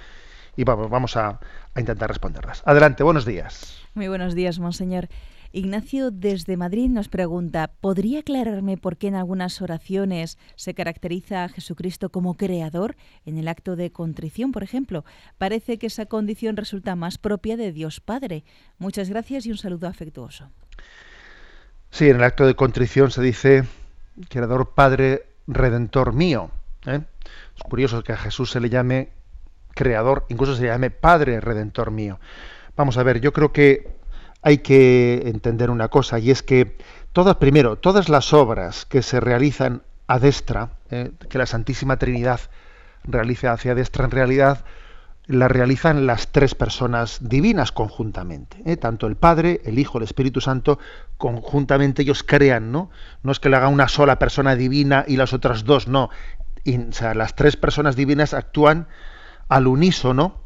y vamos, vamos a, a intentar responderlas. Adelante, buenos días. Muy buenos días, monseñor. Ignacio desde Madrid nos pregunta, ¿podría aclararme por qué en algunas oraciones se caracteriza a Jesucristo como creador? En el acto de contrición, por ejemplo, parece que esa condición resulta más propia de Dios Padre. Muchas gracias y un saludo afectuoso. Sí, en el acto de contrición se dice, Creador Padre, Redentor mío. ¿eh? Es curioso que a Jesús se le llame Creador, incluso se le llame Padre, Redentor mío. Vamos a ver, yo creo que hay que entender una cosa, y es que todas, primero, todas las obras que se realizan a destra, eh, que la Santísima Trinidad realiza hacia destra, en realidad las realizan las tres personas divinas conjuntamente. ¿eh? Tanto el Padre, el Hijo, el Espíritu Santo, conjuntamente ellos crean, ¿no? No es que le haga una sola persona divina y las otras dos, no. o sea, las tres personas divinas actúan al unísono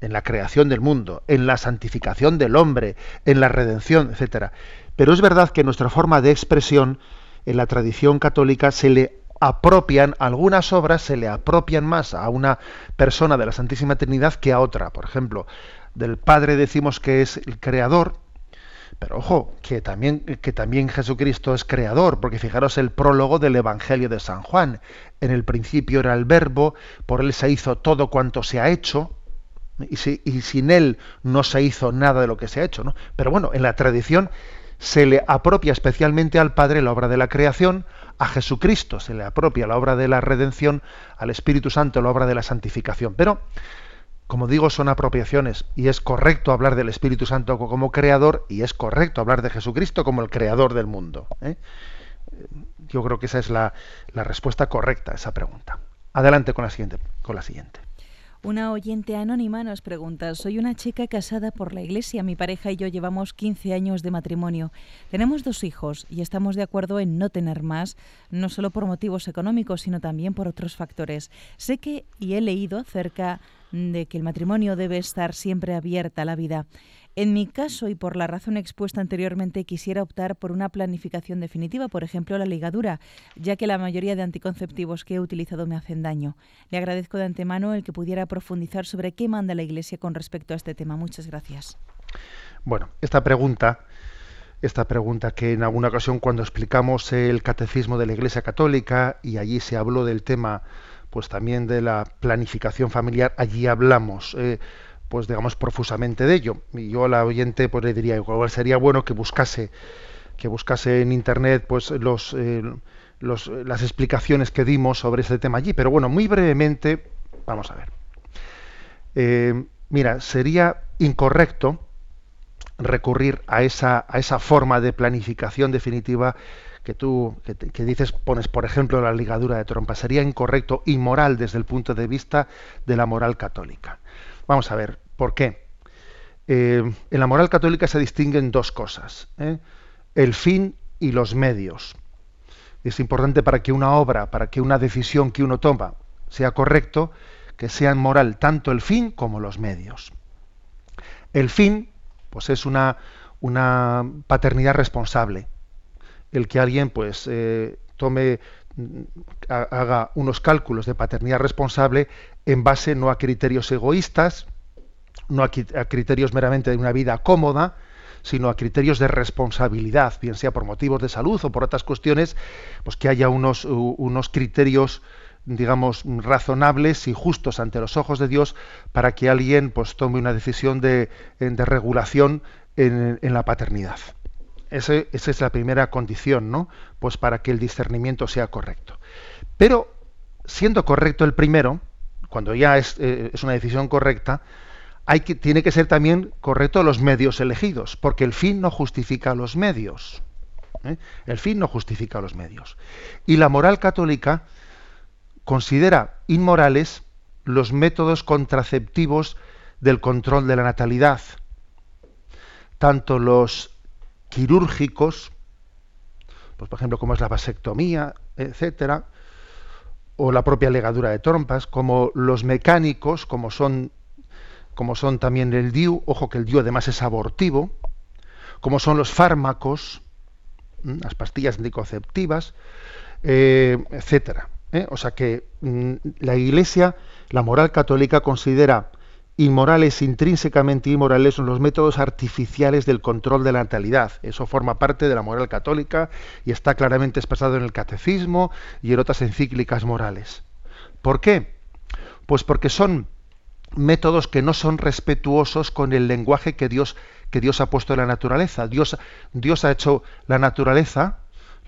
en la creación del mundo, en la santificación del hombre, en la redención, etcétera. Pero es verdad que nuestra forma de expresión en la tradición católica se le apropian algunas obras se le apropian más a una persona de la Santísima Trinidad que a otra. Por ejemplo, del Padre decimos que es el creador, pero ojo, que también, que también Jesucristo es creador, porque fijaros el prólogo del Evangelio de San Juan. En el principio era el verbo, por él se hizo todo cuanto se ha hecho, y, sin él no se hizo nada de lo que se ha hecho. ¿no? Pero bueno, en la tradición se le apropia especialmente al Padre la obra de la creación, a Jesucristo se le apropia la obra de la redención, al Espíritu Santo la obra de la santificación. Pero, como digo, son apropiaciones y es correcto hablar del Espíritu Santo como creador y es correcto hablar de Jesucristo como el creador del mundo. ¿eh? Yo creo que esa es la, la respuesta correcta a esa pregunta. Adelante con la siguiente. Con la siguiente. Una oyente anónima nos pregunta, soy una chica casada por la iglesia, mi pareja y yo llevamos 15 años de matrimonio. Tenemos dos hijos y estamos de acuerdo en no tener más, no solo por motivos económicos, sino también por otros factores. Sé que y he leído acerca de que el matrimonio debe estar siempre abierta a la vida. En mi caso, y por la razón expuesta anteriormente, quisiera optar por una planificación definitiva, por ejemplo, la ligadura, ya que la mayoría de anticonceptivos que he utilizado me hacen daño. Le agradezco de antemano el que pudiera profundizar sobre qué manda la Iglesia con respecto a este tema. Muchas gracias. Bueno, esta pregunta, esta pregunta que en alguna ocasión cuando explicamos el catecismo de la Iglesia Católica y allí se habló del tema, pues también de la planificación familiar, allí hablamos. Eh, pues digamos profusamente de ello. Y yo a la oyente pues le diría igual sería bueno que buscase que buscase en internet pues los, eh, los las explicaciones que dimos sobre este tema allí. Pero bueno, muy brevemente, vamos a ver. Eh, mira, sería incorrecto recurrir a esa, a esa forma de planificación definitiva que tú que, que, dices, pones por ejemplo la ligadura de trompa, sería incorrecto, inmoral desde el punto de vista de la moral católica. Vamos a ver, ¿por qué? Eh, en la moral católica se distinguen dos cosas, ¿eh? el fin y los medios. Es importante para que una obra, para que una decisión que uno toma sea correcto, que sean moral tanto el fin como los medios. El fin, pues es una, una paternidad responsable. El que alguien, pues, eh, tome haga unos cálculos de paternidad responsable en base no a criterios egoístas, no a, criterios meramente de una vida cómoda, sino a criterios de responsabilidad, bien sea por motivos de salud o por otras cuestiones, pues que haya unos, unos criterios digamos razonables y justos ante los ojos de Dios para que alguien pues tome una decisión de, de regulación en, en la paternidad. Ese, esa es la primera condición, ¿no? Pues para que el discernimiento sea correcto. Pero, siendo correcto el primero, cuando ya es, eh, es una decisión correcta, hay que, tiene que ser también correcto los medios elegidos, porque el fin no justifica los medios. ¿eh? El fin no justifica los medios. Y la moral católica considera inmorales los métodos contraceptivos del control de la natalidad, tanto los quirúrgicos, pues por ejemplo como es la vasectomía, etcétera, o la propia legadura de trompas, como los mecánicos, como son como son también el DIU, ojo que el DIU además es abortivo, como son los fármacos, las pastillas anticonceptivas, eh, etcétera. ¿eh? O sea que mm, la Iglesia, la moral católica considera inmorales, intrínsecamente inmorales, son los métodos artificiales del control de la natalidad. Eso forma parte de la moral católica y está claramente expresado en el catecismo y en otras encíclicas morales. ¿Por qué? Pues porque son métodos que no son respetuosos con el lenguaje que Dios, que Dios ha puesto en la naturaleza. Dios, Dios ha hecho la naturaleza,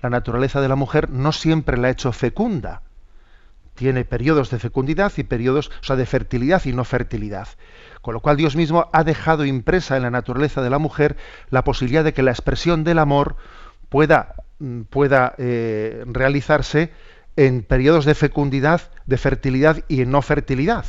la naturaleza de la mujer no siempre la ha hecho fecunda tiene periodos de fecundidad y periodos, o sea, de fertilidad y no fertilidad. Con lo cual Dios mismo ha dejado impresa en la naturaleza de la mujer la posibilidad de que la expresión del amor pueda, mm, pueda eh, realizarse en periodos de fecundidad, de fertilidad y en no fertilidad.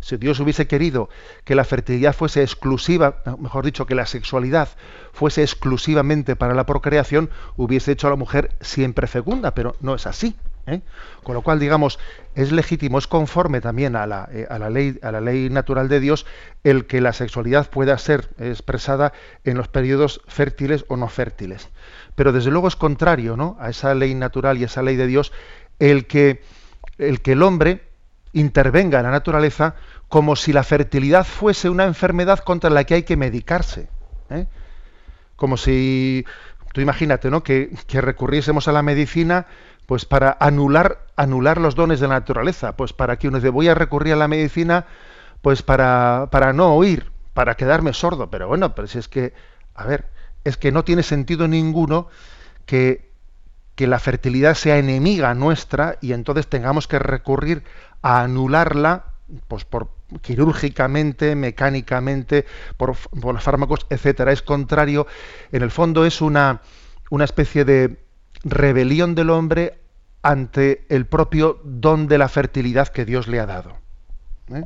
Si Dios hubiese querido que la fertilidad fuese exclusiva, mejor dicho, que la sexualidad fuese exclusivamente para la procreación, hubiese hecho a la mujer siempre fecunda, pero no es así. ¿Eh? Con lo cual, digamos, es legítimo, es conforme también a la, eh, a la, ley, a la ley natural de Dios el que la sexualidad pueda ser expresada en los periodos fértiles o no fértiles. Pero desde luego es contrario ¿no? a esa ley natural y esa ley de Dios el que el, que el hombre intervenga en la naturaleza como si la fertilidad fuese una enfermedad contra la que hay que medicarse. ¿eh? Como si, tú imagínate, ¿no? Que recurriésemos a la medicina pues para anular, anular los dones de la naturaleza, pues para que uno dice, voy a recurrir a la medicina pues para, para no oír, para quedarme sordo, pero bueno, pero si es que, a ver, es que no tiene sentido ninguno que, que la fertilidad sea enemiga nuestra y entonces tengamos que recurrir a anularla pues por quirúrgicamente, mecánicamente, por, por fármacos, etcétera. Es contrario, en el fondo es una, una especie de, rebelión del hombre ante el propio don de la fertilidad que Dios le ha dado. ¿eh?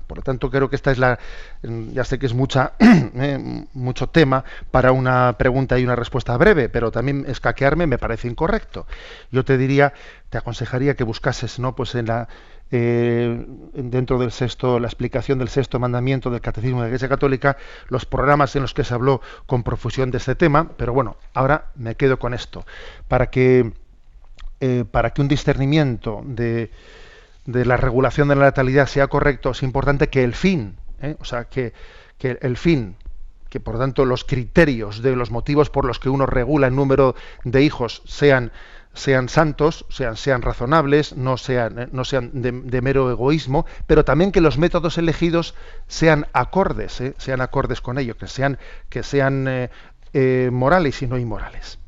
por lo tanto, creo que esta es la. Ya sé que es mucha, [CLEARS THROAT] ¿eh? mucho tema para una pregunta y una respuesta breve, pero también escaquearme me parece incorrecto. Yo te diría, te aconsejaría que buscases, ¿no? Pues en la. Eh, dentro del sexto, la explicación del sexto mandamiento del Catecismo de la Iglesia Católica, los programas en los que se habló con profusión de este tema, pero bueno, ahora me quedo con esto, para que, eh, para que un discernimiento de, de, la regulación de la natalidad sea correcto, es importante que el fin, ¿eh? o sea, que, que el fin, que por tanto los criterios de los motivos por los que uno regula el número de hijos sean sean santos, sean, sean razonables, no sean, eh, no sean de, mero egoísmo, pero también que los métodos elegidos sean acordes, eh, sean acordes con ello, que sean, que sean eh, morales y no inmorales.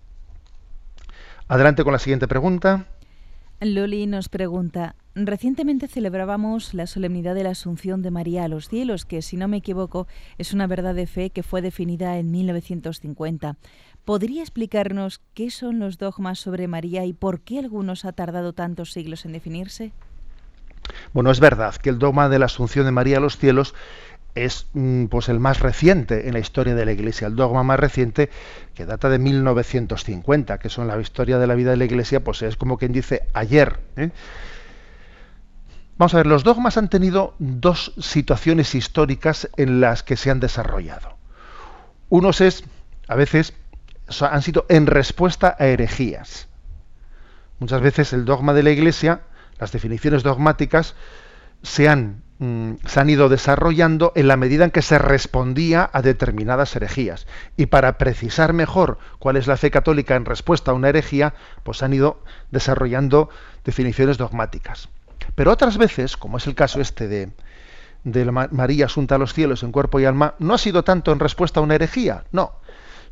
Adelante con la siguiente pregunta. Loli nos pregunta, recientemente celebrábamos la solemnidad de la Asunción de María a los cielos, que si no me equivoco es una verdad de fe que fue definida en 1950. ¿Podría explicarnos qué son los dogmas sobre María y por qué algunos ha tardado tantos siglos en definirse? Bueno, es verdad que el dogma de la Asunción de María a los cielos es mm, pues el más reciente en la historia de la Iglesia, el dogma más reciente que data de 1950, que son la historia de la vida de la Iglesia, pues es como quien dice ayer. ¿eh? Vamos a ver, los dogmas han tenido dos situaciones históricas en las que se han desarrollado. Unos es, a veces, han sido en respuesta a herejías. Muchas veces el dogma de la Iglesia, las definiciones dogmáticas, se han, mm, se han ido desarrollando en la medida en que se respondía a determinadas herejías. Y para precisar mejor cuál es la fe católica en respuesta a una herejía, pues han ido desarrollando definiciones dogmáticas. Pero otras veces, como es el caso este de, de María asunta a los cielos en cuerpo y alma, no ha sido tanto en respuesta a una herejía, no,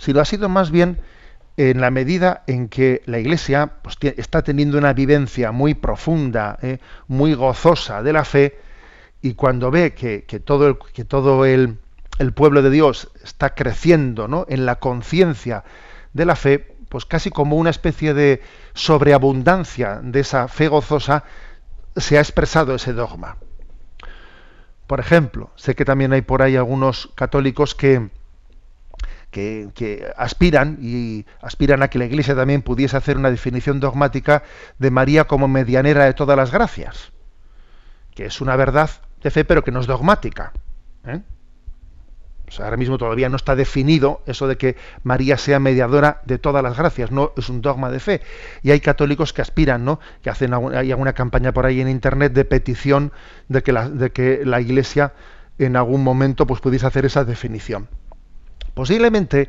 sino ha sido más bien en la medida en que la Iglesia pues, está teniendo una vivencia muy profunda, eh, muy gozosa de la fe, y cuando ve que, todo, el, que todo el, pueblo de Dios está creciendo ¿no? en la conciencia de la fe, pues casi como una especie de sobreabundancia de esa fe gozosa, se ha expresado ese dogma. Por ejemplo, sé que también hay por ahí algunos católicos que, que, aspiran y aspiran a que la Iglesia también pudiese hacer una definición dogmática de María como medianera de todas las gracias, que es una verdad de fe, pero que no es dogmática. ¿eh? ahora mismo todavía no está definido eso de que María sea mediadora de todas las gracias, no es un dogma de fe. Y hay católicos que aspiran, ¿no? Que hacen hay alguna campaña por ahí en internet de petición de que la, de que la Iglesia en algún momento pues pudiese hacer esa definición. Posiblemente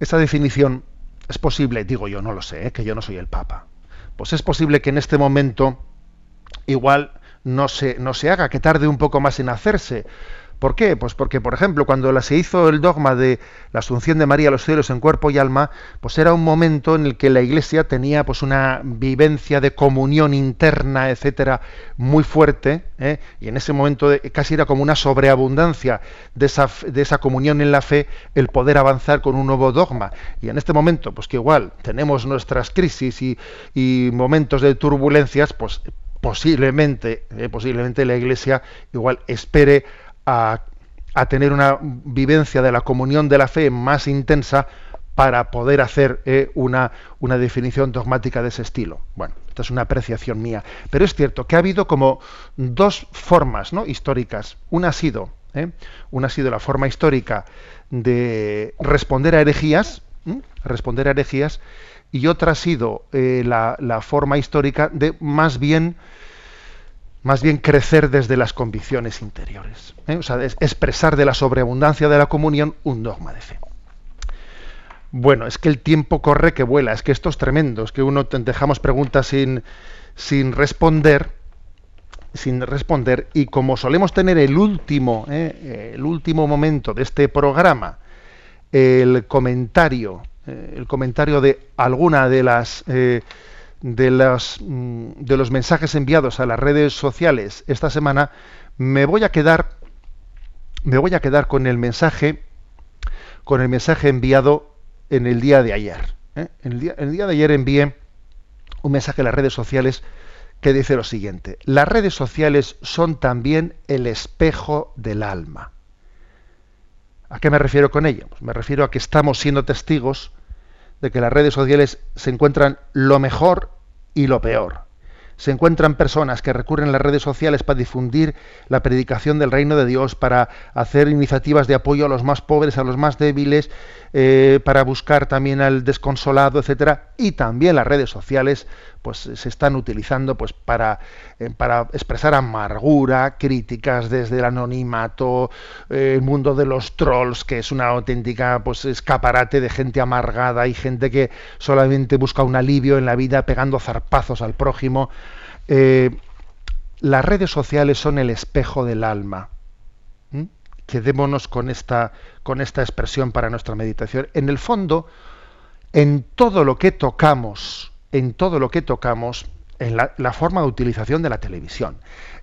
esa definición es posible, digo yo, no lo sé, ¿eh? que yo no soy el Papa. Pues es posible que en este momento igual no se, no se haga, que tarde un poco más en hacerse, ¿Por qué? Pues porque, por ejemplo, cuando se hizo el dogma de la asunción de María a los cielos en cuerpo y alma, pues era un momento en el que la Iglesia tenía pues una vivencia de comunión interna, etcétera, muy fuerte, ¿eh? y en ese momento casi era como una sobreabundancia de esa, de esa comunión en la fe el poder avanzar con un nuevo dogma. Y en este momento, pues que igual tenemos nuestras crisis y, y momentos de turbulencias, pues posiblemente, ¿eh? posiblemente la Iglesia igual espere a, tener una vivencia de la comunión de la fe más intensa para poder hacer eh, una, una, definición dogmática de ese estilo. Bueno, esta es una apreciación mía. Pero es cierto que ha habido como dos formas ¿no? históricas. Una ha sido, ¿eh? una ha sido la forma histórica de responder a herejías, responder a herejías, y otra ha sido eh, la, la, forma histórica de más bien más bien crecer desde las convicciones interiores. ¿eh? O sea, expresar de la sobreabundancia de la comunión un dogma de fe. Bueno, es que el tiempo corre que vuela, es que esto es tremendo, es que uno dejamos preguntas sin, sin responder, sin responder, y como solemos tener el último, ¿eh? el último momento de este programa, el comentario, eh, el comentario de alguna de las de, las, mm, de los mensajes enviados a las redes sociales esta semana, me voy a quedar, me voy a quedar con el mensaje, con el mensaje enviado en el día de ayer. ¿eh? En el, día, el día de ayer envié un mensaje a las redes sociales que dice lo siguiente: las redes sociales son también el espejo del alma. ¿A qué me refiero con ello? Pues me refiero a que estamos siendo testigos de que las redes sociales se encuentran lo mejor y lo peor. Se encuentran personas que recurren a las redes sociales para difundir la predicación del reino de Dios, para hacer iniciativas de apoyo a los más pobres, a los más débiles, eh, para buscar también al desconsolado, etcétera. Y también las redes sociales pues se están utilizando pues para, eh, para expresar amargura, críticas desde el anonimato, eh, el mundo de los trolls, que es una auténtica pues escaparate de gente amargada y gente que solamente busca un alivio en la vida pegando zarpazos al prójimo. Eh, las redes sociales son el espejo del alma. Quedémonos con esta, con esta expresión para nuestra meditación. En el fondo, en todo lo que tocamos, en todo lo que tocamos, en la, forma de utilización de la televisión,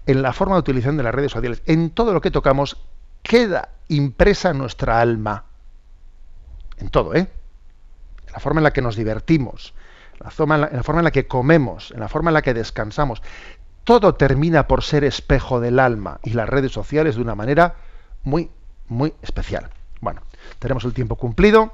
en la forma de utilización de las redes sociales, en todo lo que tocamos, queda impresa nuestra alma. En todo, ¿eh? En la forma en la que nos divertimos, la forma en la, en la forma en la que comemos, en la forma en la que descansamos. Todo termina por ser espejo del alma y las redes sociales de una manera muy, muy especial. Bueno, tenemos el tiempo cumplido.